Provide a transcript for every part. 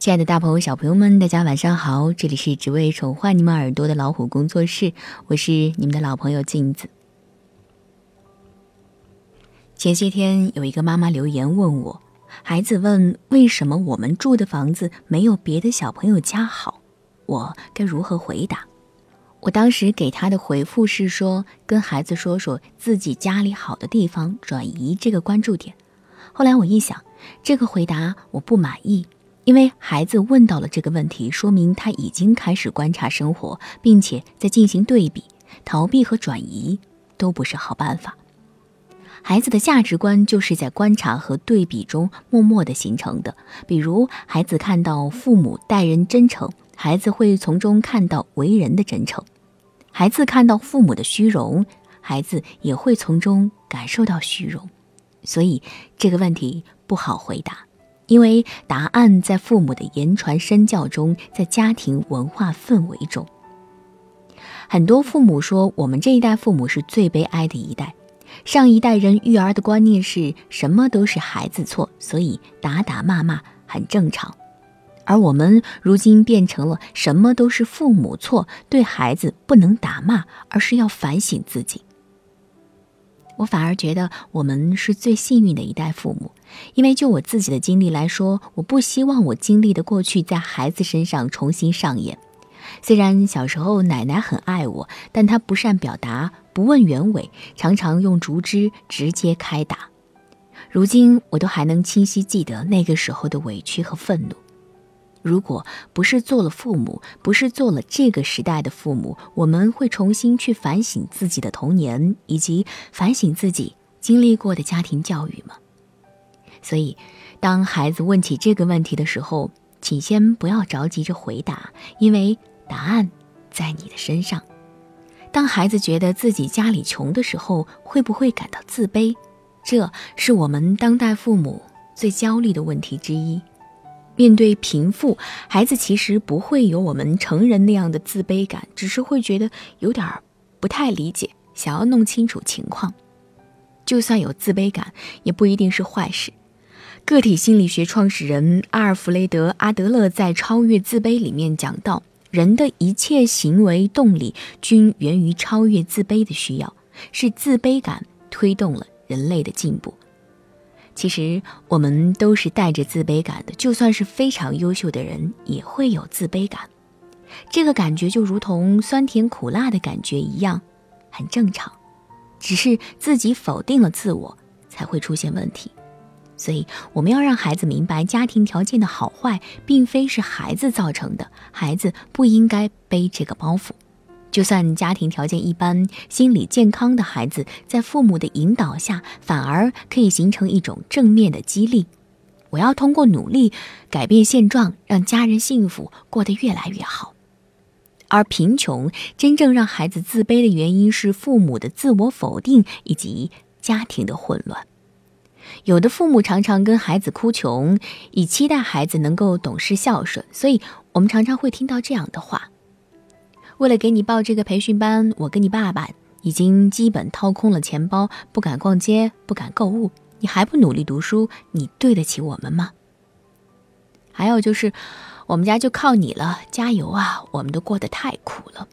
亲爱的，大朋友、小朋友们，大家晚上好！这里是只为宠坏你们耳朵的老虎工作室，我是你们的老朋友镜子。前些天有一个妈妈留言问我，孩子问为什么我们住的房子没有别的小朋友家好，我该如何回答？我当时给他的回复是说，跟孩子说说自己家里好的地方，转移这个关注点。后来我一想，这个回答我不满意。因为孩子问到了这个问题，说明他已经开始观察生活，并且在进行对比、逃避和转移都不是好办法。孩子的价值观就是在观察和对比中默默的形成的。比如，孩子看到父母待人真诚，孩子会从中看到为人的真诚；孩子看到父母的虚荣，孩子也会从中感受到虚荣。所以，这个问题不好回答。因为答案在父母的言传身教中，在家庭文化氛围中。很多父母说，我们这一代父母是最悲哀的一代。上一代人育儿的观念是什么都是孩子错，所以打打骂骂很正常。而我们如今变成了什么都是父母错，对孩子不能打骂，而是要反省自己。我反而觉得我们是最幸运的一代父母，因为就我自己的经历来说，我不希望我经历的过去在孩子身上重新上演。虽然小时候奶奶很爱我，但她不善表达，不问原委，常常用竹枝直接开打。如今我都还能清晰记得那个时候的委屈和愤怒。如果不是做了父母，不是做了这个时代的父母，我们会重新去反省自己的童年，以及反省自己经历过的家庭教育吗？所以，当孩子问起这个问题的时候，请先不要着急着回答，因为答案在你的身上。当孩子觉得自己家里穷的时候，会不会感到自卑？这是我们当代父母最焦虑的问题之一。面对贫富，孩子其实不会有我们成人那样的自卑感，只是会觉得有点不太理解，想要弄清楚情况。就算有自卑感，也不一定是坏事。个体心理学创始人阿尔弗雷德·阿德勒在《超越自卑》里面讲到，人的一切行为动力均源于超越自卑的需要，是自卑感推动了人类的进步。其实我们都是带着自卑感的，就算是非常优秀的人，也会有自卑感。这个感觉就如同酸甜苦辣的感觉一样，很正常。只是自己否定了自我，才会出现问题。所以我们要让孩子明白，家庭条件的好坏，并非是孩子造成的，孩子不应该背这个包袱。就算家庭条件一般，心理健康的孩子在父母的引导下，反而可以形成一种正面的激励。我要通过努力改变现状，让家人幸福，过得越来越好。而贫穷真正让孩子自卑的原因是父母的自我否定以及家庭的混乱。有的父母常常跟孩子哭穷，以期待孩子能够懂事孝顺，所以我们常常会听到这样的话。为了给你报这个培训班，我跟你爸爸已经基本掏空了钱包，不敢逛街，不敢购物。你还不努力读书，你对得起我们吗？还有就是，我们家就靠你了，加油啊！我们都过得太苦了。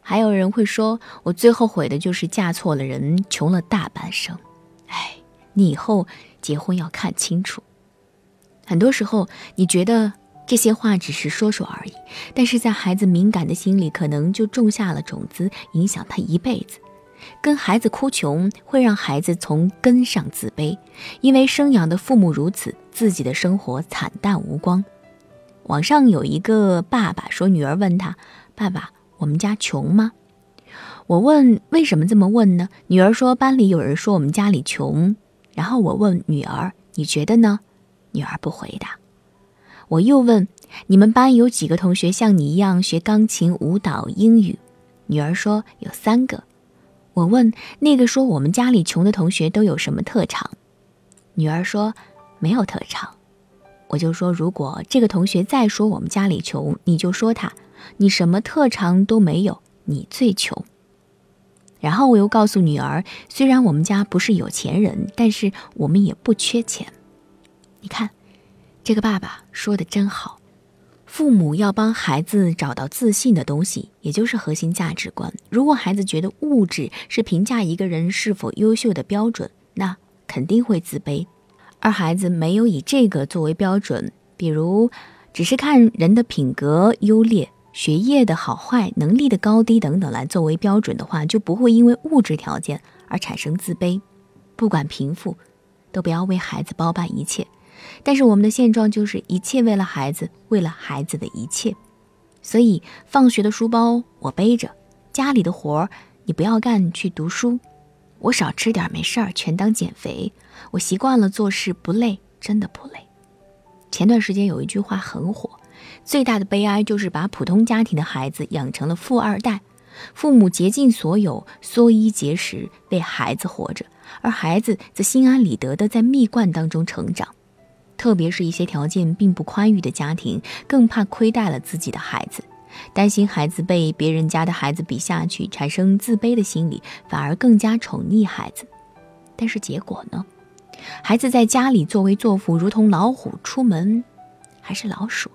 还有人会说，我最后悔的就是嫁错了人，穷了大半生。哎，你以后结婚要看清楚。很多时候，你觉得。这些话只是说说而已，但是在孩子敏感的心里，可能就种下了种子，影响他一辈子。跟孩子哭穷，会让孩子从根上自卑，因为生养的父母如此，自己的生活惨淡无光。网上有一个爸爸说，女儿问他：“爸爸，我们家穷吗？”我问：“为什么这么问呢？”女儿说：“班里有人说我们家里穷。”然后我问女儿：“你觉得呢？”女儿不回答。我又问：“你们班有几个同学像你一样学钢琴、舞蹈、英语？”女儿说：“有三个。”我问：“那个说我们家里穷的同学都有什么特长？”女儿说：“没有特长。”我就说：“如果这个同学再说我们家里穷，你就说他，你什么特长都没有，你最穷。”然后我又告诉女儿：“虽然我们家不是有钱人，但是我们也不缺钱。”你看。这个爸爸说的真好，父母要帮孩子找到自信的东西，也就是核心价值观。如果孩子觉得物质是评价一个人是否优秀的标准，那肯定会自卑。而孩子没有以这个作为标准，比如只是看人的品格优劣、学业的好坏、能力的高低等等来作为标准的话，就不会因为物质条件而产生自卑。不管贫富，都不要为孩子包办一切。但是我们的现状就是一切为了孩子，为了孩子的一切。所以放学的书包我背着，家里的活儿你不要干，去读书。我少吃点没事儿，全当减肥。我习惯了做事不累，真的不累。前段时间有一句话很火：最大的悲哀就是把普通家庭的孩子养成了富二代，父母竭尽所有，缩衣节食为孩子活着，而孩子则心安理得的在蜜罐当中成长。特别是一些条件并不宽裕的家庭，更怕亏待了自己的孩子，担心孩子被别人家的孩子比下去，产生自卑的心理，反而更加宠溺孩子。但是结果呢？孩子在家里作威作福，如同老虎；出门还是老鼠。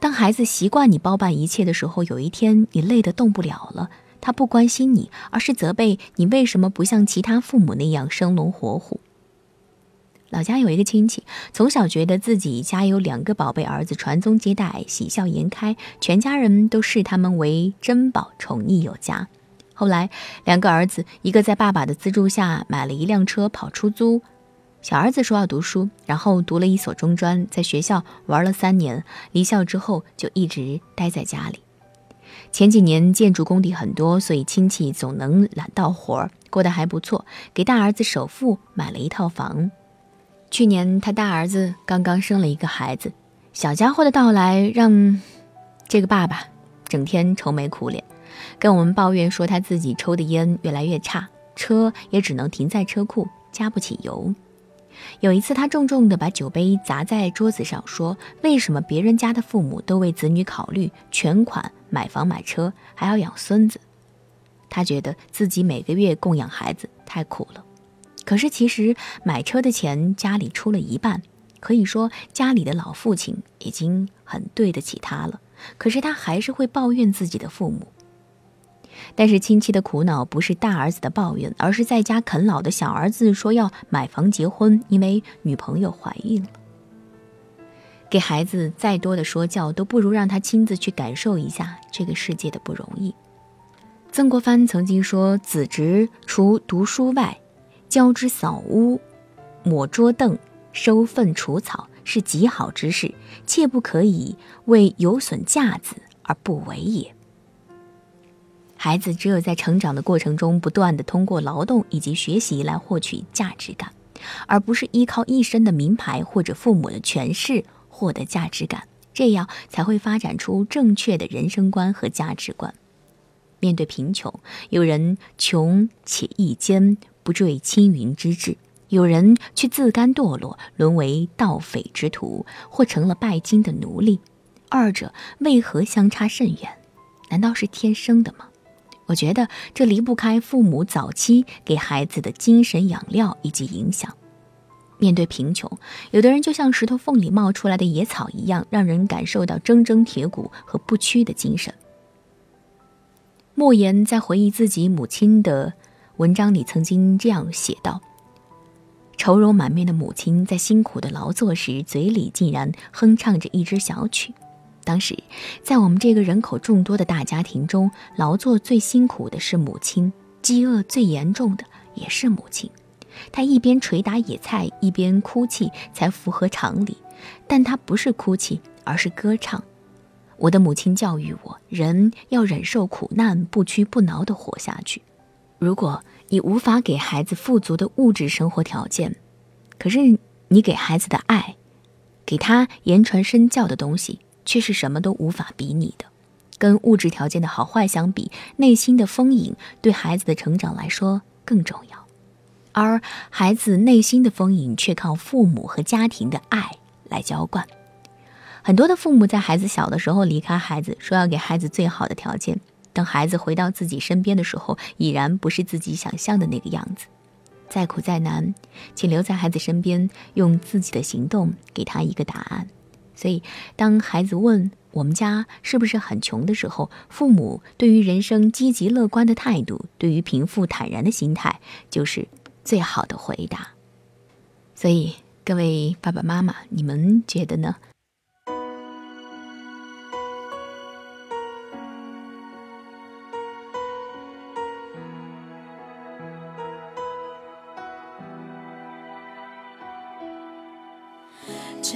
当孩子习惯你包办一切的时候，有一天你累得动不了了，他不关心你，而是责备你为什么不像其他父母那样生龙活虎。老家有一个亲戚，从小觉得自己家有两个宝贝儿子，传宗接代，喜笑颜开，全家人都视他们为珍宝，宠溺有加。后来，两个儿子，一个在爸爸的资助下买了一辆车跑出租，小儿子说要读书，然后读了一所中专，在学校玩了三年，离校之后就一直待在家里。前几年建筑工地很多，所以亲戚总能揽到活儿，过得还不错，给大儿子首付买了一套房。去年他大儿子刚刚生了一个孩子，小家伙的到来让这个爸爸整天愁眉苦脸，跟我们抱怨说他自己抽的烟越来越差，车也只能停在车库，加不起油。有一次，他重重地把酒杯砸在桌子上，说：“为什么别人家的父母都为子女考虑，全款买房买车，还要养孙子？他觉得自己每个月供养孩子太苦了。”可是，其实买车的钱家里出了一半，可以说家里的老父亲已经很对得起他了。可是他还是会抱怨自己的父母。但是亲戚的苦恼不是大儿子的抱怨，而是在家啃老的小儿子说要买房结婚，因为女朋友怀孕了。给孩子再多的说教，都不如让他亲自去感受一下这个世界的不容易。曾国藩曾经说：“子侄除读书外。”教之扫屋、抹桌凳、收粪除草是极好之事，切不可以为有损架子而不为也。孩子只有在成长的过程中，不断的通过劳动以及学习来获取价值感，而不是依靠一身的名牌或者父母的权势获得价值感，这样才会发展出正确的人生观和价值观。面对贫穷，有人穷且益坚。不坠青云之志，有人却自甘堕落，沦为盗匪之徒，或成了拜金的奴隶。二者为何相差甚远？难道是天生的吗？我觉得这离不开父母早期给孩子的精神养料以及影响。面对贫穷，有的人就像石头缝里冒出来的野草一样，让人感受到铮铮铁骨和不屈的精神。莫言在回忆自己母亲的。文章里曾经这样写道：“愁容满面的母亲在辛苦的劳作时，嘴里竟然哼唱着一支小曲。当时，在我们这个人口众多的大家庭中，劳作最辛苦的是母亲，饥饿最严重的也是母亲。她一边捶打野菜，一边哭泣，才符合常理。但她不是哭泣，而是歌唱。我的母亲教育我，人要忍受苦难，不屈不挠地活下去。”如果你无法给孩子富足的物质生活条件，可是你给孩子的爱，给他言传身教的东西，却是什么都无法比拟的。跟物质条件的好坏相比，内心的丰盈对孩子的成长来说更重要。而孩子内心的丰盈，却靠父母和家庭的爱来浇灌。很多的父母在孩子小的时候离开孩子，说要给孩子最好的条件。等孩子回到自己身边的时候，已然不是自己想象的那个样子。再苦再难，请留在孩子身边，用自己的行动给他一个答案。所以，当孩子问我们家是不是很穷的时候，父母对于人生积极乐观的态度，对于贫富坦然的心态，就是最好的回答。所以，各位爸爸妈妈，你们觉得呢？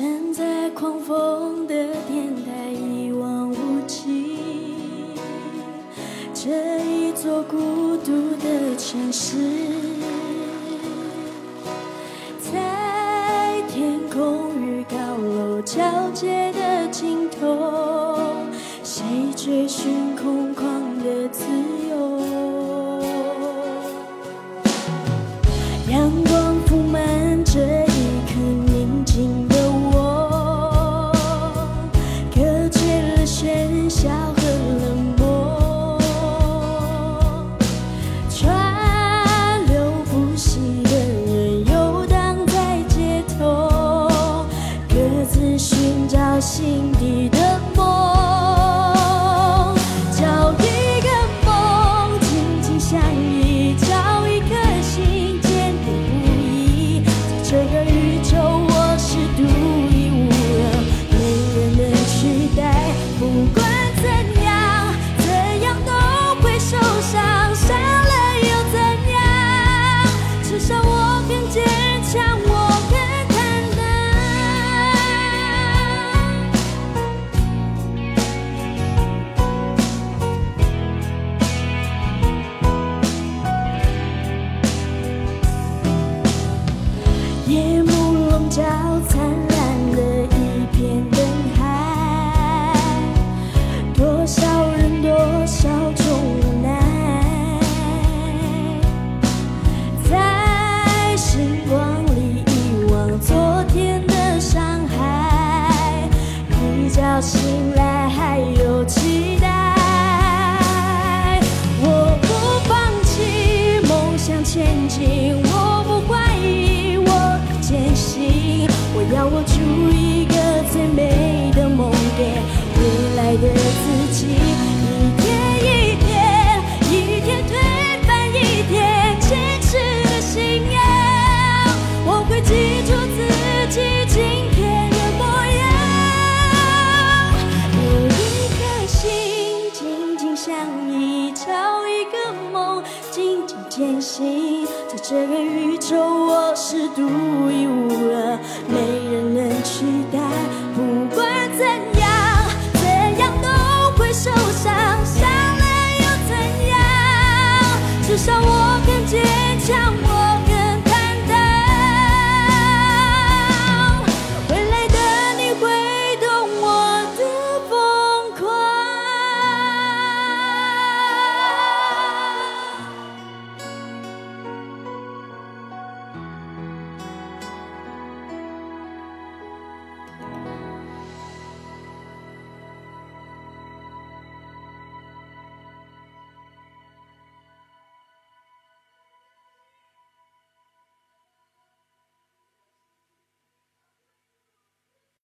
站在狂风的天台，一望无际，这一座孤独的城市，在天空与高楼交接的尽头，谁追寻空心。我注在这个宇宙我是独一无二，没人能取代。不管怎样，怎样都会受伤，伤了又怎样？至少我更坚强。